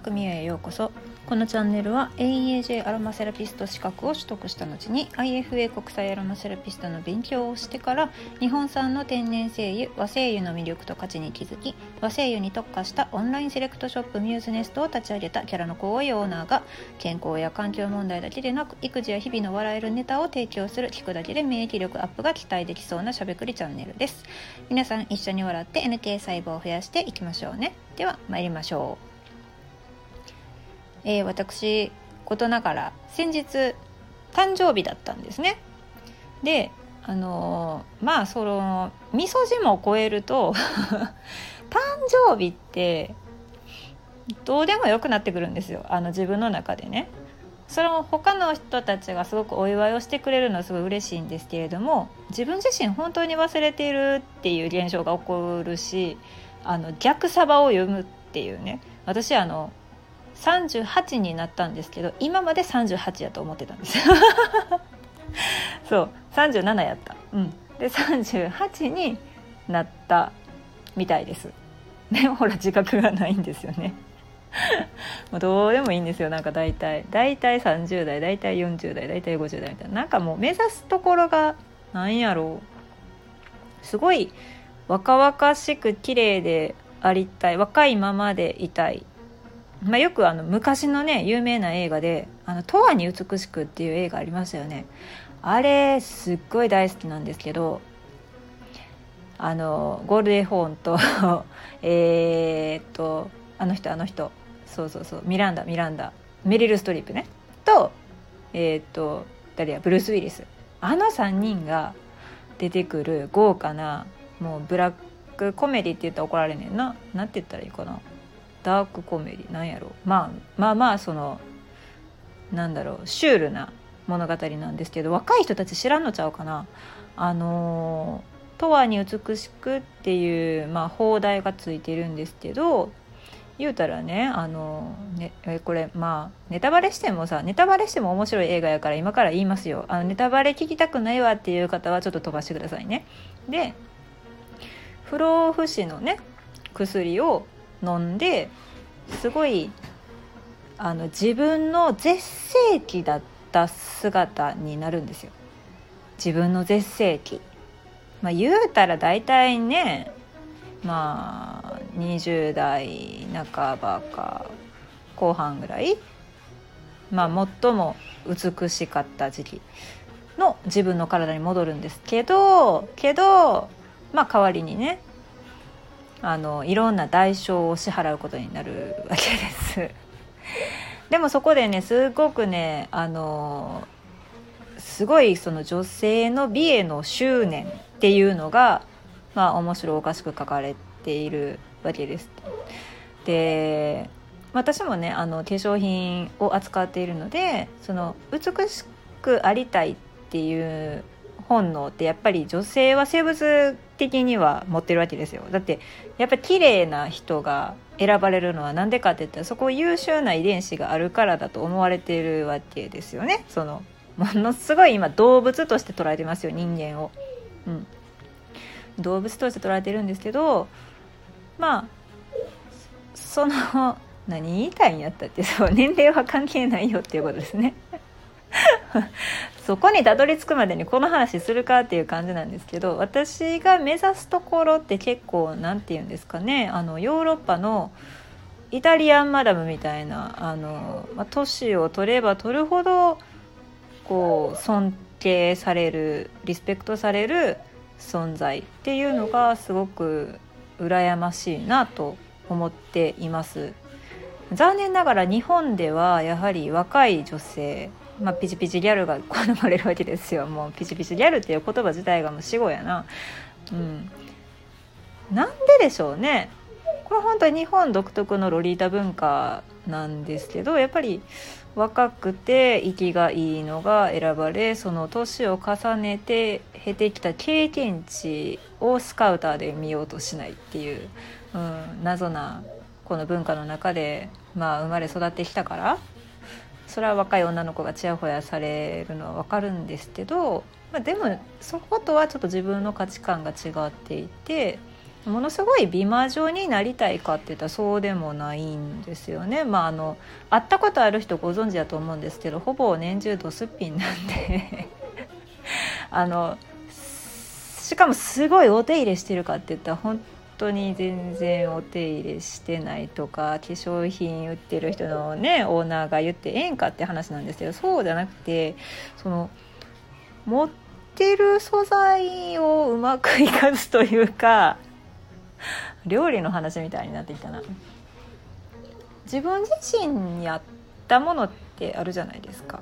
組へようこそ。このチャンネルは AEAJ アロマセラピスト資格を取得した後に IFA 国際アロマセラピストの勉強をしてから日本産の天然精油和精油の魅力と価値に気づき和精油に特化したオンラインセレクトショップミューズネストを立ち上げたキャラの子多いオーナーが健康や環境問題だけでなく育児や日々の笑えるネタを提供する聞くだけで免疫力アップが期待できそうなしゃべくりチャンネルです。皆さん一緒に笑って NK 細胞を増やしていきましょうね。では参りましょう。えー、私ことながら先日誕生日だったんですね。であのー、まあそのみそじも超えると 誕生日ってどうでもよくなってくるんですよあの自分の中でね。その他の人たちがすごくお祝いをしてくれるのはすごい嬉しいんですけれども自分自身本当に忘れているっていう現象が起こるしあの逆サバを読むっていうね私あの38になったんですけど今まで38やと思ってたんです。そう37やった。うん。で38になったみたいです。で ほら自覚がないんですよね。もうどうでもいいんですよなんか大体。大体30代大体40代大体50代みたいな。なんかもう目指すところがなんやろ。うすごい若々しく綺麗でありたい若いままでいたい。まあ、よくあの昔のね有名な映画で「あの永遠に美しく」っていう映画ありましたよね。あれすっごい大好きなんですけどあのゴールデンホーンと えっとあの人あの人。そうそうそう。ミランダミランダ。メリル・ストリップね。とえー、っと誰や？ブルース・ウィリス。あの3人が出てくる豪華なもうブラックコメディって言ったら怒られねんな。何て言ったらいいかな。ダークコメディなんやろ。まあまあまあそのなんだろうシュールな物語なんですけど若い人たち知らんのちゃうかな。あの「永遠に美しく」っていう、まあ、放題がついてるんですけど言うたらねあのねこれまあネタバレしてもさネタバレしても面白い映画やから今から言いますよ。あのネタバレ聞きたくないわっていう方はちょっと飛ばしてくださいね。で不老不死のね薬を飲んですごいあの自分の絶世期だった姿になるんですよ。自分の絶世期。まあ言うたら大体ねまあ20代半ばか後半ぐらいまあ最も美しかった時期の自分の体に戻るんですけどけどまあ代わりにねあのいろんな代償を支払うことになるわけです でもそこでねすごくねあのすごいその女性の美への執念っていうのがまあ面白おかしく書かれているわけです。で私もねあの化粧品を扱っているのでその美しくありたいっていう本能ってやっぱり女性は生物的には持ってるわけですよ。だってやっぱり綺麗な人が選ばれるのは何でかって言ったらそこ優秀な遺伝子があるからだと思われてるわけですよね。そのものすごい今動物として捉えてますよ人間を、うん、動物として捉えてるんですけどまあその何言いたいんやったってそう年齢は関係ないよっていうことですね。そこにたどり着くまでにこの話するかっていう感じなんですけど私が目指すところって結構何て言うんですかねあのヨーロッパのイタリアンマダムみたいなあの、まあ、都市を取れば取るほどこう尊敬されるリスペクトされる存在っていうのがすごく羨ましいなと思っています。残念ながら日本ではやはり若い女性まあ、ピチピチギャルが 好まれるわけですよ。もうピチピチギャルっていう言葉自体がもう死語やな。うん。なんででしょうね。これ本当に日本独特のロリータ文化なんですけどやっぱり若くて息がいいのが選ばれその年を重ねて経てきた経験値をスカウターで見ようとしないっていう、うん、謎なこの文化の中で、まあ、生まれ育ってきたから。それは若い女の子がちやほやされるのは分かるんですけど、まあ、でもそことはちょっと自分の価値観が違っていてものすごい美魔女になりたいかって言ったらそうでもないんですよね。まああの会ったことある人ご存知だと思うんですけどほぼ年中ドスッピンなんで あのしかもすごいお手入れしてるかって言ったら本当に全然お手入れしてないとか化粧品売ってる人のねオーナーが言ってええんかって話なんですけどそうじゃなくてその持ってる素材をうまく生かすというか料理の話みたいになってきたな。自分自身に合ったものってあるじゃないですか。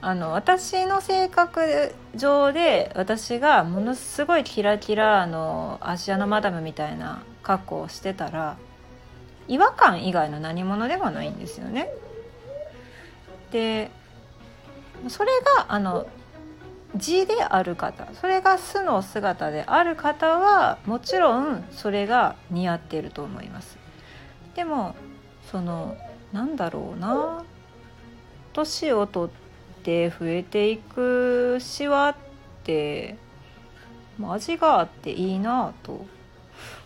あの私の性格上で私がものすごいキラキラの芦屋のマダムみたいな格好をしてたら違和感以外の何者でもないんですよね。でそれがあの字である方それが素の姿である方はもちろんそれが似合ってると思いますでもそのなんだろうな年をとって増えていくシワって味があっていいなと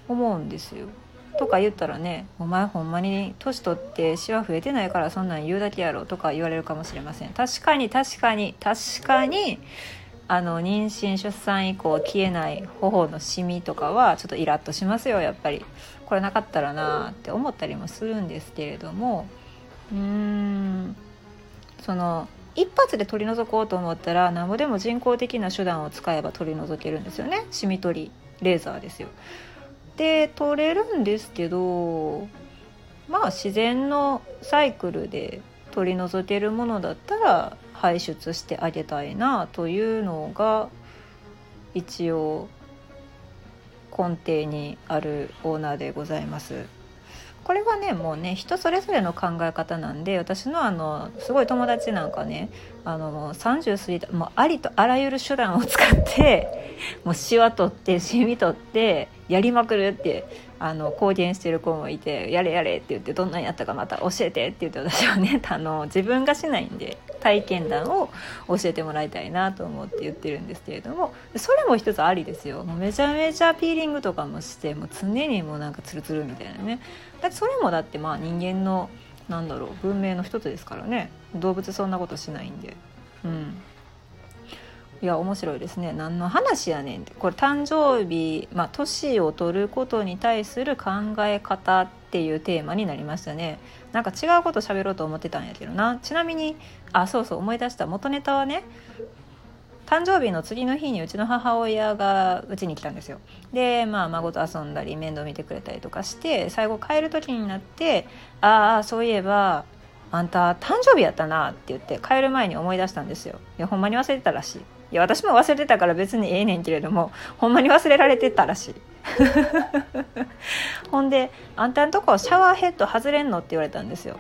思うんですよ。とか言ったらね「お前ほんまに年取ってシワ増えてないからそんなん言うだけやろ」とか言われるかもしれません。確かに確かに確かにあの妊娠出産以降消えない頬のシミとかはちょっとイラッとしますよやっぱり。これなかったらなって思ったりもするんですけれどもうーんその一発で取り除こうと思ったらなんぼでも人工的な手段を使えば取り除けるんですよねシミ取りレーザーですよで取れるんですけどまあ自然のサイクルで取り除けるものだったら排出してあげたいなというのが一応根底にあるオーナーでございます。これはねもうね人それぞれの考え方なんで私のあのすごい友達なんかねあの30過ぎたもうありとあらゆる手段を使ってもうしわ取ってしみ取ってやりまくるってあの公言してる子もいて「やれやれ」って言って「どんなんやったかまた教えて」って言って私はね あの自分がしないんで体験談を教えてもらいたいなと思って言ってるんですけれどもそれも一つありですよ。もうめちゃめちゃピーリングとかもしてもう常にもうなんかツルツルみたいなね。だってそれもだってまあ人間のなんだろう文明の一つですからね。動物そんなことしないんで。うん。いや面白いですね。何の話やねんって。これ誕生日まあ年を取ることに対する考え方っていうテーマになりましたね。なんか違うこと喋ろうと思ってたんやけどな。ちなみにあそうそう思い出した元ネタはね誕生日の次の日にうちの母親がうちに来たんですよ。でまあ孫と遊んだり面倒見てくれたりとかして最後帰る時になって「ああそういえばあんた誕生日やったな」って言って帰る前に思い出したんですよ。いやほんまに忘れてたらしい。いや私も忘れてたから別にええねんけれどもほんまに忘れられてたらしい。ほんで「あんたんとこシャワーヘッド外れんの?」って言われたんですよ。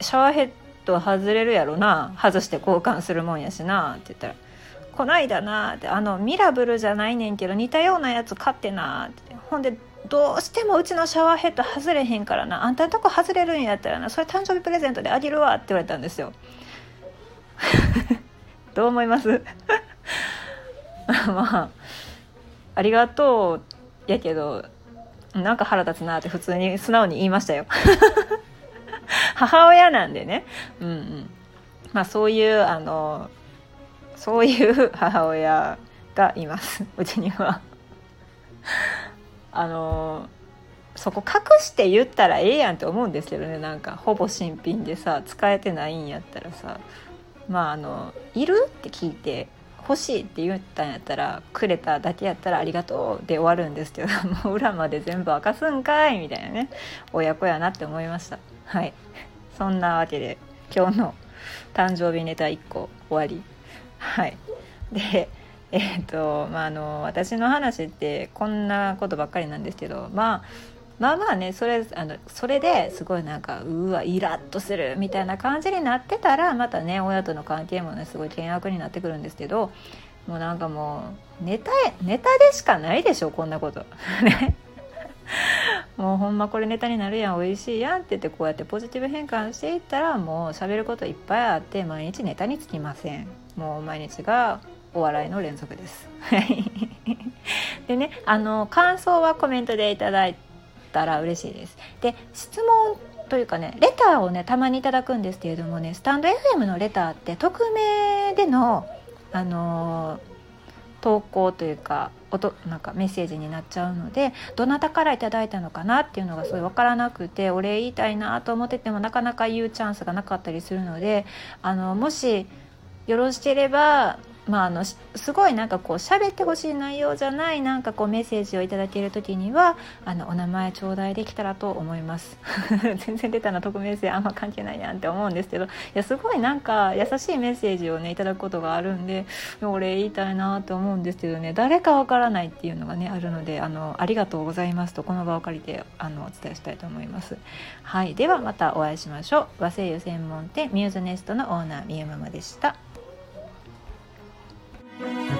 シャワーヘッド外れるやろな外して交換するもんやしなって言ったら「こないだな」って「あのミラブルじゃないねんけど似たようなやつ買ってな」って。ほんでどうしてもうちのシャワーヘッド外れへんからなあんたんとこ外れるんやったらなそれ誕生日プレゼントであげるわって言われたんですよ。どう思います？まあありがとうやけどなんか腹立つなって普通に素直に言いましたよ。母親なんでね。うんうん。まあそういうあのそういう 母親がいます。うちには。あのそこ隠して言ったらええやんって思うんですけどね。なんかほぼ新品でさ使えてないんやったらさ。まああの「いる?」って聞いて。欲しいって言ったんやったらくれただけやったらありがとうで終わるんですけど もう裏まで全部明かすんかいみたいなね親子やなって思いました。はい。そんなわけで今日の誕生日ネタ1個終わり。はい。でえっ、ー、とまああの私の話ってこんなことばっかりなんですけどまあまあまあねそれあのそれですごいなんかうわイラッとするみたいな感じになってたらまたね親との関係もねすごい険悪になってくるんですけどもうなんかもうネタネタでしかないでしょこんなこと。ねもうほんまこれネタになるやん美味しいやんって言ってこうやってポジティブ変換していったらもう喋ることいっぱいあって毎日ネタにつきませんもう毎日がお笑いの連続です。でねあの感想はコメントでいただいたら嬉しいです。で質問というかねレターをねたまにいただくんですけれどもねスタンド FM のレターって匿名でのあの投稿というか音なんかメッセージになっちゃうのでどなたから頂いたのかなっていうのがすごい分からなくてお礼言いたいなと思っててもなかなか言うチャンスがなかったりするのであのもしよろしければまあ、あのすごいなんかこう喋ってほしい内容じゃないなんかこうメッセージをいただける時にはあのお名前頂戴できたらと思います。全然出たの匿名性あんま関係ないやんって思うんですけど。いやすごいなんか優しいメッセージをねいただくことがあるんで俺言いたいなと思うんですけどね。誰かわからないっていうのがねあるのであのありがとうございますとこの場を借りてあのお伝えしたいと思います。はい。ではまたお会いしましょう。和製油専門店ミューズネストのオーナーみゆママでした。Thank you.